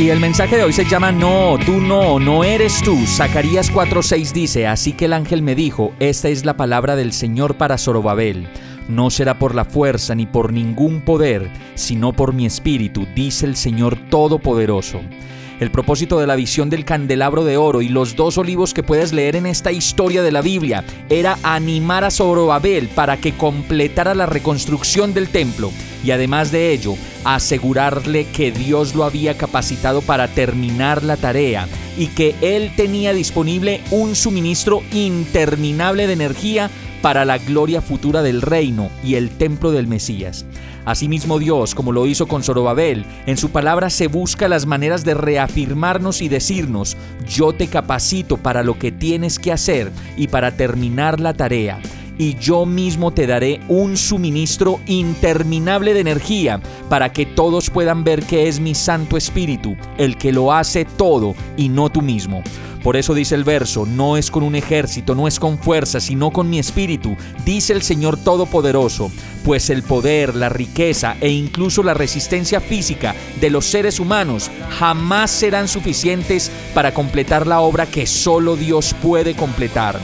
Y el mensaje de hoy se llama No, tú no, no eres tú. Zacarías 4:6 dice, así que el ángel me dijo, esta es la palabra del Señor para Zorobabel no será por la fuerza ni por ningún poder, sino por mi espíritu, dice el Señor Todopoderoso. El propósito de la visión del candelabro de oro y los dos olivos que puedes leer en esta historia de la Biblia era animar a Zorobabel para que completara la reconstrucción del templo y además de ello, asegurarle que Dios lo había capacitado para terminar la tarea y que él tenía disponible un suministro interminable de energía para la gloria futura del reino y el templo del Mesías. Asimismo Dios, como lo hizo con Zorobabel, en su palabra se busca las maneras de reafirmarnos y decirnos, yo te capacito para lo que tienes que hacer y para terminar la tarea y yo mismo te daré un suministro interminable de energía para que todos puedan ver que es mi Santo Espíritu el que lo hace todo y no tú mismo. Por eso dice el verso, no es con un ejército, no es con fuerza, sino con mi espíritu, dice el Señor Todopoderoso, pues el poder, la riqueza e incluso la resistencia física de los seres humanos jamás serán suficientes para completar la obra que solo Dios puede completar.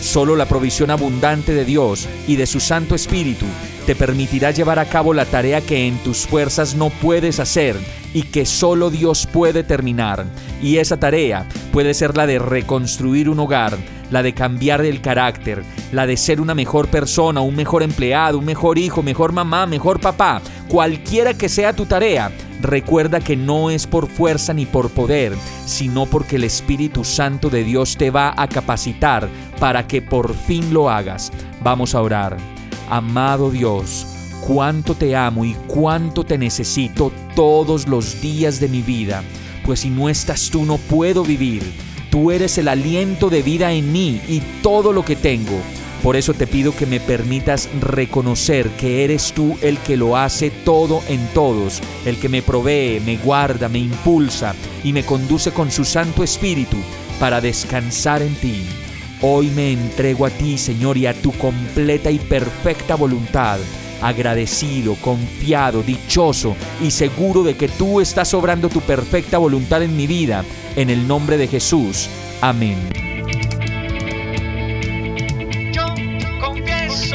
Solo la provisión abundante de Dios y de su Santo Espíritu te permitirá llevar a cabo la tarea que en tus fuerzas no puedes hacer y que solo Dios puede terminar. Y esa tarea puede ser la de reconstruir un hogar, la de cambiar el carácter, la de ser una mejor persona, un mejor empleado, un mejor hijo, mejor mamá, mejor papá. Cualquiera que sea tu tarea, recuerda que no es por fuerza ni por poder, sino porque el Espíritu Santo de Dios te va a capacitar para que por fin lo hagas. Vamos a orar. Amado Dios, cuánto te amo y cuánto te necesito todos los días de mi vida, pues si no estás tú no puedo vivir. Tú eres el aliento de vida en mí y todo lo que tengo. Por eso te pido que me permitas reconocer que eres tú el que lo hace todo en todos, el que me provee, me guarda, me impulsa y me conduce con su Santo Espíritu para descansar en ti. Hoy me entrego a ti, Señor, y a tu completa y perfecta voluntad, agradecido, confiado, dichoso y seguro de que tú estás obrando tu perfecta voluntad en mi vida, en el nombre de Jesús. Amén.